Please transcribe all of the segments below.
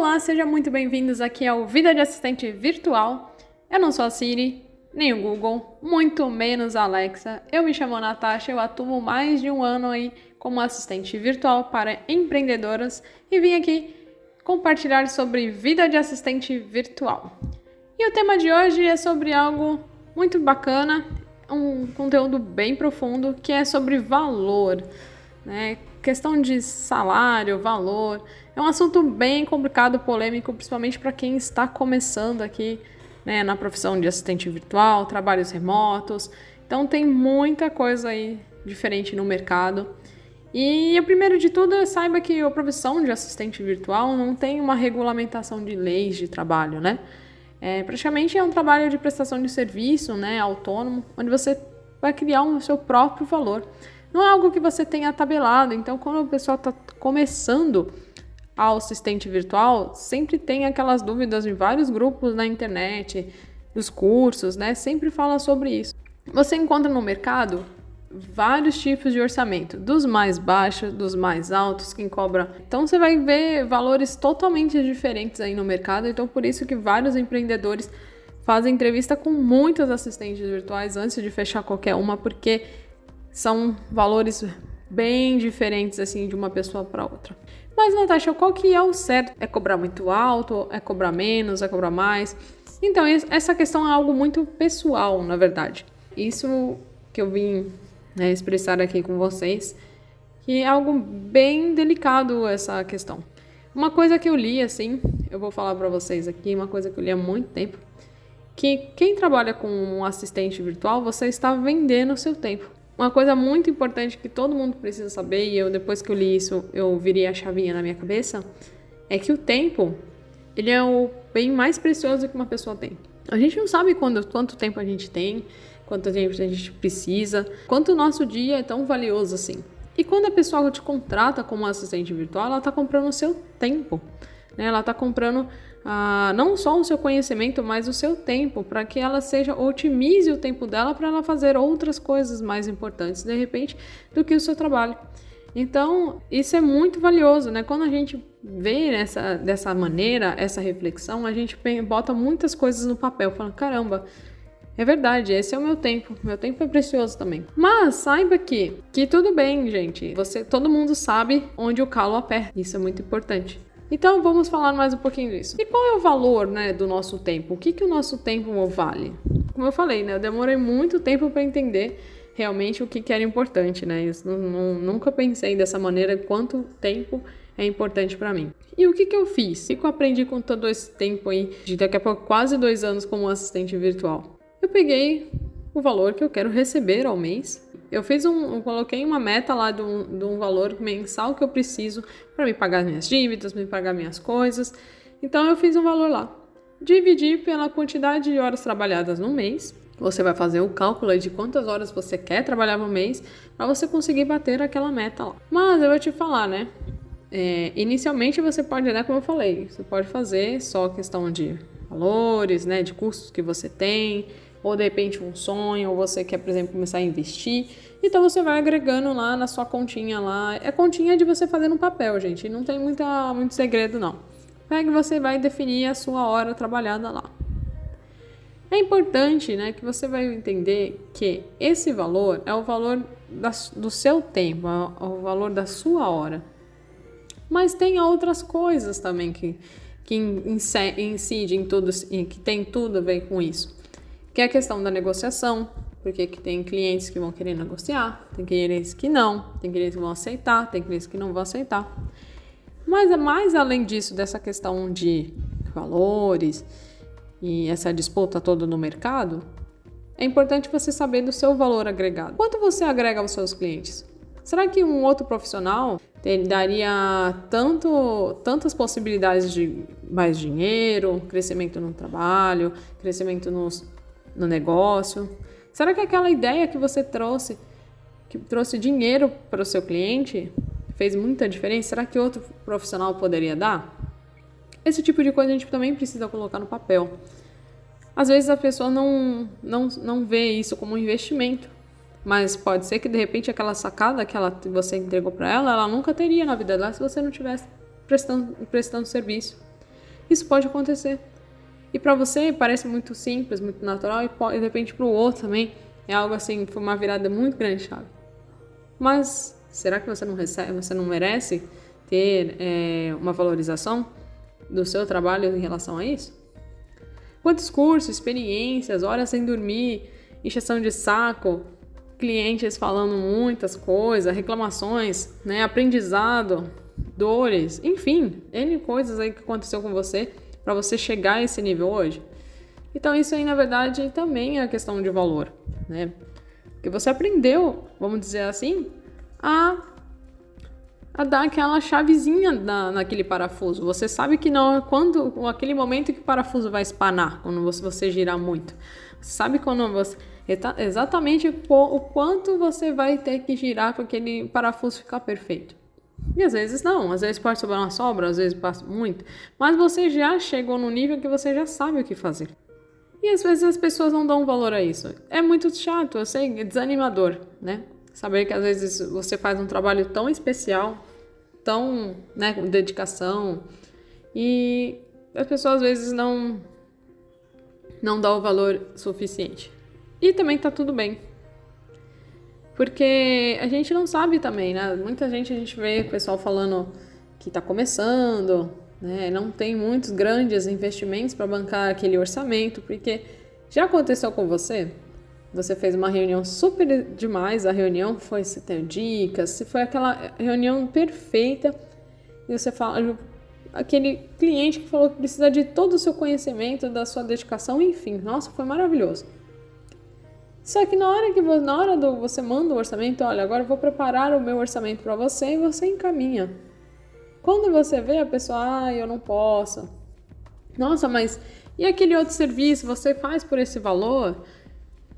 Olá, sejam muito bem-vindos aqui ao Vida de Assistente Virtual. Eu não sou a Siri, nem o Google, muito menos a Alexa. Eu me chamo Natasha, eu atuo mais de um ano aí como assistente virtual para empreendedoras e vim aqui compartilhar sobre vida de assistente virtual. E o tema de hoje é sobre algo muito bacana, um conteúdo bem profundo que é sobre valor, né? Questão de salário, valor, é um assunto bem complicado, polêmico, principalmente para quem está começando aqui né, na profissão de assistente virtual, trabalhos remotos. Então tem muita coisa aí diferente no mercado. E o primeiro de tudo, saiba que a profissão de assistente virtual não tem uma regulamentação de leis de trabalho, né? É, praticamente é um trabalho de prestação de serviço, né, autônomo, onde você vai criar o um, seu próprio valor. Não é algo que você tenha tabelado. Então, quando o pessoal está começando ao assistente virtual, sempre tem aquelas dúvidas em vários grupos na internet, dos cursos, né? Sempre fala sobre isso. Você encontra no mercado vários tipos de orçamento, dos mais baixos, dos mais altos, quem cobra. Então você vai ver valores totalmente diferentes aí no mercado, então por isso que vários empreendedores fazem entrevista com muitas assistentes virtuais antes de fechar qualquer uma, porque são valores bem diferentes assim de uma pessoa para outra. Mas Natasha, qual que é o certo? É cobrar muito alto? É cobrar menos? É cobrar mais? Então, essa questão é algo muito pessoal, na verdade. Isso que eu vim né, expressar aqui com vocês, que é algo bem delicado essa questão. Uma coisa que eu li assim, eu vou falar para vocês aqui, uma coisa que eu li há muito tempo, que quem trabalha com um assistente virtual, você está vendendo o seu tempo. Uma coisa muito importante que todo mundo precisa saber, e eu depois que eu li isso, eu virei a chavinha na minha cabeça, é que o tempo, ele é o bem mais precioso que uma pessoa tem. A gente não sabe quando, quanto tempo a gente tem, quanto tempo a gente precisa, quanto o nosso dia é tão valioso assim. E quando a pessoa te contrata como assistente virtual, ela está comprando o seu tempo. Né? Ela está comprando ah, não só o seu conhecimento, mas o seu tempo, para que ela seja otimize o tempo dela para ela fazer outras coisas mais importantes, de repente, do que o seu trabalho. Então, isso é muito valioso, né? Quando a gente vê essa, dessa maneira, essa reflexão, a gente bota muitas coisas no papel, falando, caramba, é verdade, esse é o meu tempo. Meu tempo é precioso também. Mas saiba que, que tudo bem, gente. Você, todo mundo sabe onde o calo aperta. Isso é muito importante. Então vamos falar mais um pouquinho disso. E qual é o valor, né, do nosso tempo? O que que o nosso tempo vale? Como eu falei, né, eu demorei muito tempo para entender realmente o que, que era importante, né? Eu não, nunca pensei dessa maneira quanto tempo é importante para mim. E o que, que eu fiz? O que, que eu aprendi com todo esse tempo aí, de daqui a pouco quase dois anos como assistente virtual? Eu peguei o valor que eu quero receber ao mês eu fiz um, eu coloquei uma meta lá de um, de um valor mensal que eu preciso para me pagar minhas dívidas, me pagar minhas coisas. Então eu fiz um valor lá. Dividi pela quantidade de horas trabalhadas no mês. Você vai fazer o cálculo de quantas horas você quer trabalhar no mês para você conseguir bater aquela meta lá. Mas eu vou te falar, né? É, inicialmente você pode, né, como eu falei, você pode fazer só questão de valores, né, de custos que você tem, ou de repente um sonho, ou você quer, por exemplo, começar a investir. Então você vai agregando lá na sua continha lá. É continha de você fazer no papel, gente. Não tem muita, muito segredo, não. Pega e você vai definir a sua hora trabalhada lá. É importante né, que você vai entender que esse valor é o valor da, do seu tempo, é o valor da sua hora. Mas tem outras coisas também que, que incidem em tudo, que tem tudo a ver com isso que é a questão da negociação, porque tem clientes que vão querer negociar, tem clientes que não, tem clientes que vão aceitar, tem clientes que não vão aceitar. Mas mais além disso, dessa questão de valores e essa disputa toda no mercado, é importante você saber do seu valor agregado. Quanto você agrega aos seus clientes? Será que um outro profissional daria tanto, tantas possibilidades de mais dinheiro, crescimento no trabalho, crescimento nos, no negócio? Será que aquela ideia que você trouxe, que trouxe dinheiro para o seu cliente, fez muita diferença? Será que outro profissional poderia dar? Esse tipo de coisa a gente também precisa colocar no papel. Às vezes a pessoa não, não, não vê isso como um investimento, mas pode ser que de repente aquela sacada que ela, você entregou para ela, ela nunca teria na vida dela se você não tivesse prestando, prestando serviço. isso pode acontecer. E para você parece muito simples, muito natural, e, de repente para o outro também é algo assim, foi uma virada muito grande, sabe? Mas será que você não recebe, você não merece ter é, uma valorização do seu trabalho em relação a isso? Quantos cursos, experiências, horas sem dormir, injeção de saco, clientes falando muitas coisas, reclamações, né, aprendizado, dores, enfim, N coisas aí que aconteceu com você para você chegar a esse nível hoje. Então isso aí na verdade também é questão de valor, né? Porque você aprendeu, vamos dizer assim, a a dar aquela chavezinha na, naquele parafuso. Você sabe que não quando aquele momento que o parafuso vai espanar, quando você, você girar muito. Você sabe quando você exatamente o quanto você vai ter que girar para aquele parafuso ficar perfeito. E às vezes não, às vezes pode sobrar uma sobra, às vezes passa muito, mas você já chegou no nível que você já sabe o que fazer. E às vezes as pessoas não dão valor a isso. É muito chato, eu sei, é desanimador, né? Saber que às vezes você faz um trabalho tão especial, tão, né, com dedicação, e as pessoas às vezes não não dão o valor suficiente. E também tá tudo bem. Porque a gente não sabe também, né? Muita gente a gente vê o pessoal falando que tá começando, né? Não tem muitos grandes investimentos para bancar aquele orçamento, porque já aconteceu com você? Você fez uma reunião super demais, a reunião foi se ter dicas, se foi aquela reunião perfeita e você fala aquele cliente que falou que precisa de todo o seu conhecimento, da sua dedicação, enfim, nossa, foi maravilhoso. Só que na hora que na hora do você manda o orçamento, olha, agora eu vou preparar o meu orçamento para você e você encaminha. Quando você vê a pessoa, ah, eu não posso. Nossa, mas e aquele outro serviço você faz por esse valor?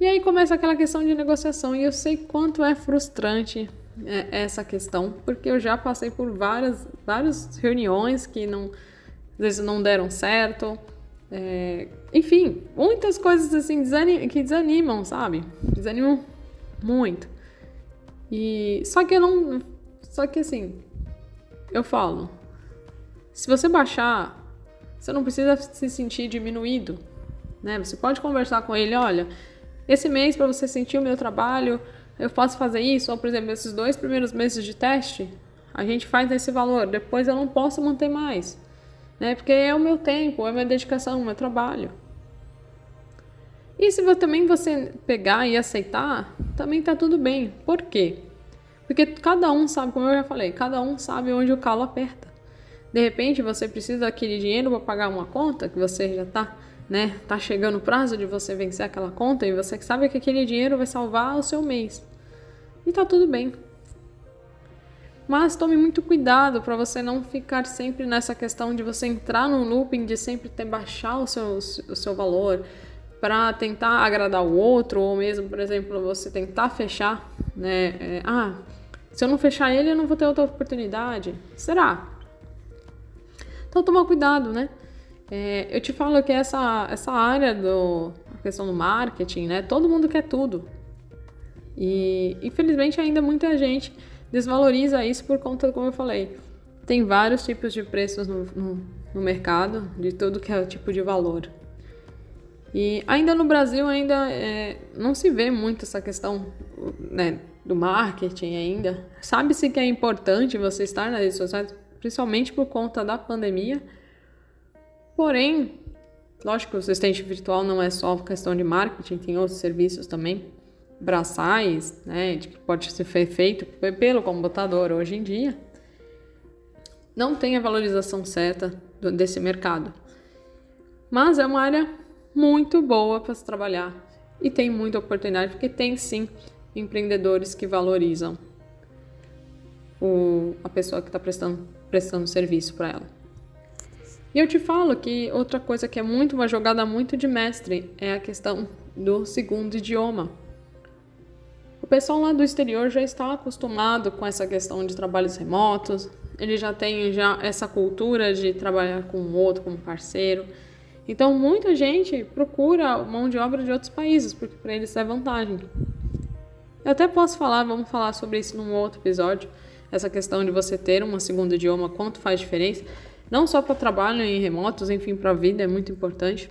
E aí começa aquela questão de negociação e eu sei quanto é frustrante é, essa questão, porque eu já passei por várias, várias reuniões que não, às vezes não deram certo. É, enfim, muitas coisas assim desanim que desanimam, sabe? Desanimam muito. E só que eu não, só que assim, eu falo, se você baixar, você não precisa se sentir diminuído, né? Você pode conversar com ele, olha, esse mês para você sentir o meu trabalho, eu posso fazer isso, ou por exemplo, esses dois primeiros meses de teste, a gente faz esse valor, depois eu não posso manter mais né? Porque é o meu tempo, é a minha dedicação, o meu trabalho. E se também você pegar e aceitar, também tá tudo bem. Por quê? Porque cada um sabe, como eu já falei, cada um sabe onde o calo aperta. De repente você precisa daquele dinheiro para pagar uma conta que você já tá, né, tá chegando o prazo de você vencer aquela conta e você sabe que aquele dinheiro vai salvar o seu mês. E tá tudo bem. Mas tome muito cuidado para você não ficar sempre nessa questão de você entrar num looping de sempre ter baixar o seu, o seu valor para tentar agradar o outro, ou mesmo, por exemplo, você tentar fechar, né? É, ah, se eu não fechar ele, eu não vou ter outra oportunidade. Será? Então toma cuidado, né? É, eu te falo que essa, essa área do a questão do marketing, né? Todo mundo quer tudo. E infelizmente ainda muita gente desvaloriza isso por conta, como eu falei, tem vários tipos de preços no, no, no mercado, de tudo que é tipo de valor. E ainda no Brasil ainda é, não se vê muito essa questão né, do marketing ainda. Sabe-se que é importante você estar nas redes sociais, principalmente por conta da pandemia. Porém, lógico o assistente virtual não é só questão de marketing, tem outros serviços também braçais, né, que pode ser feito pelo computador hoje em dia, não tem a valorização certa desse mercado. Mas é uma área muito boa para se trabalhar e tem muita oportunidade, porque tem sim empreendedores que valorizam o, a pessoa que está prestando, prestando serviço para ela. E eu te falo que outra coisa que é muito uma jogada muito de mestre é a questão do segundo idioma pessoal lá do exterior já está acostumado com essa questão de trabalhos remotos, ele já tem já essa cultura de trabalhar com o outro como parceiro. Então, muita gente procura mão de obra de outros países, porque para eles é vantagem. Eu até posso falar, vamos falar sobre isso num outro episódio, essa questão de você ter um segundo idioma, quanto faz diferença. Não só para trabalho em remotos, enfim, para a vida é muito importante.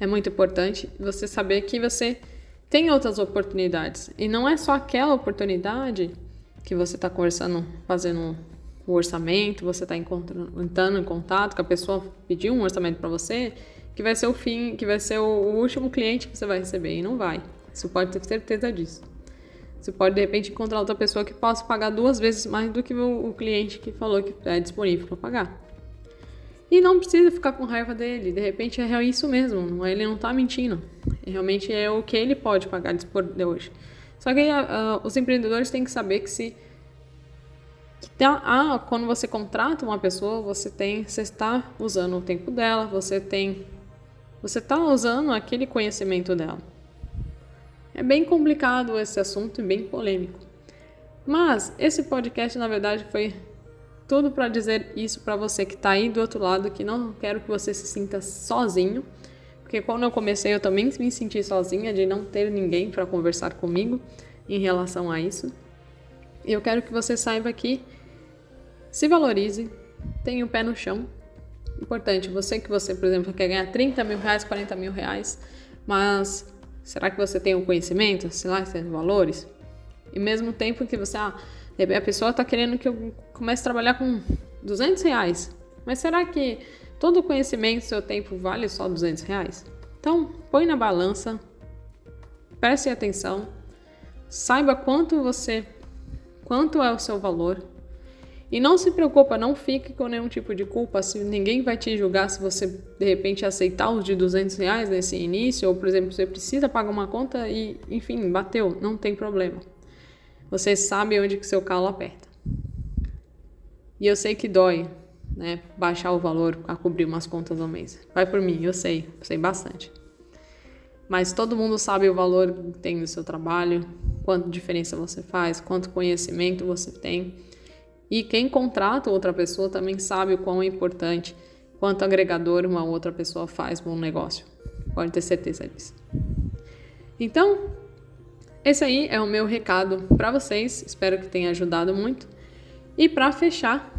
É muito importante você saber que você tem outras oportunidades. E não é só aquela oportunidade que você está conversando, fazendo o orçamento, você está entrando em contato com a pessoa, pediu um orçamento para você, que vai ser o fim, que vai ser o último cliente que você vai receber. E não vai. Você pode ter certeza disso. Você pode, de repente, encontrar outra pessoa que possa pagar duas vezes mais do que o cliente que falou que é disponível para pagar. E não precisa ficar com raiva dele. De repente é isso mesmo. Ele não está mentindo. Realmente é o que ele pode pagar de hoje. Só que uh, os empreendedores têm que saber que se que ah, quando você contrata uma pessoa, você tem, você está usando o tempo dela, você tem, você está usando aquele conhecimento dela. É bem complicado esse assunto e bem polêmico. Mas esse podcast, na verdade, foi tudo para dizer isso para você que está aí do outro lado, que não quero que você se sinta sozinho, porque quando eu comecei eu também me senti sozinha de não ter ninguém para conversar comigo em relação a isso. E eu quero que você saiba que se valorize, tenha o pé no chão. Importante, você que você, por exemplo, quer ganhar 30 mil reais, 40 mil reais, mas será que você tem o conhecimento, sei lá, tem valores? E mesmo tempo que você, ah, a pessoa está querendo que eu comece a trabalhar com 200 reais. Mas será que todo o conhecimento, seu tempo, vale só 200 reais? Então, põe na balança, preste atenção, saiba quanto você, quanto é o seu valor. E não se preocupa, não fique com nenhum tipo de culpa, se ninguém vai te julgar se você de repente aceitar os de 200 reais nesse início, ou por exemplo, você precisa pagar uma conta e, enfim, bateu, não tem problema. Você sabe onde que seu calo aperta. E eu sei que dói, né? Baixar o valor a cobrir umas contas no mês. Vai por mim, eu sei, sei bastante. Mas todo mundo sabe o valor que tem no seu trabalho, quanto diferença você faz, quanto conhecimento você tem. E quem contrata outra pessoa também sabe o quão importante, quanto agregador uma outra pessoa faz bom negócio. Pode ter certeza disso. Então, esse aí é o meu recado para vocês, espero que tenha ajudado muito. E para fechar,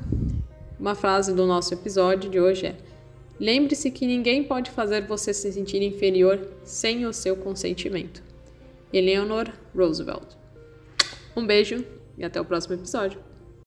uma frase do nosso episódio de hoje é: Lembre-se que ninguém pode fazer você se sentir inferior sem o seu consentimento. Eleanor Roosevelt. Um beijo e até o próximo episódio.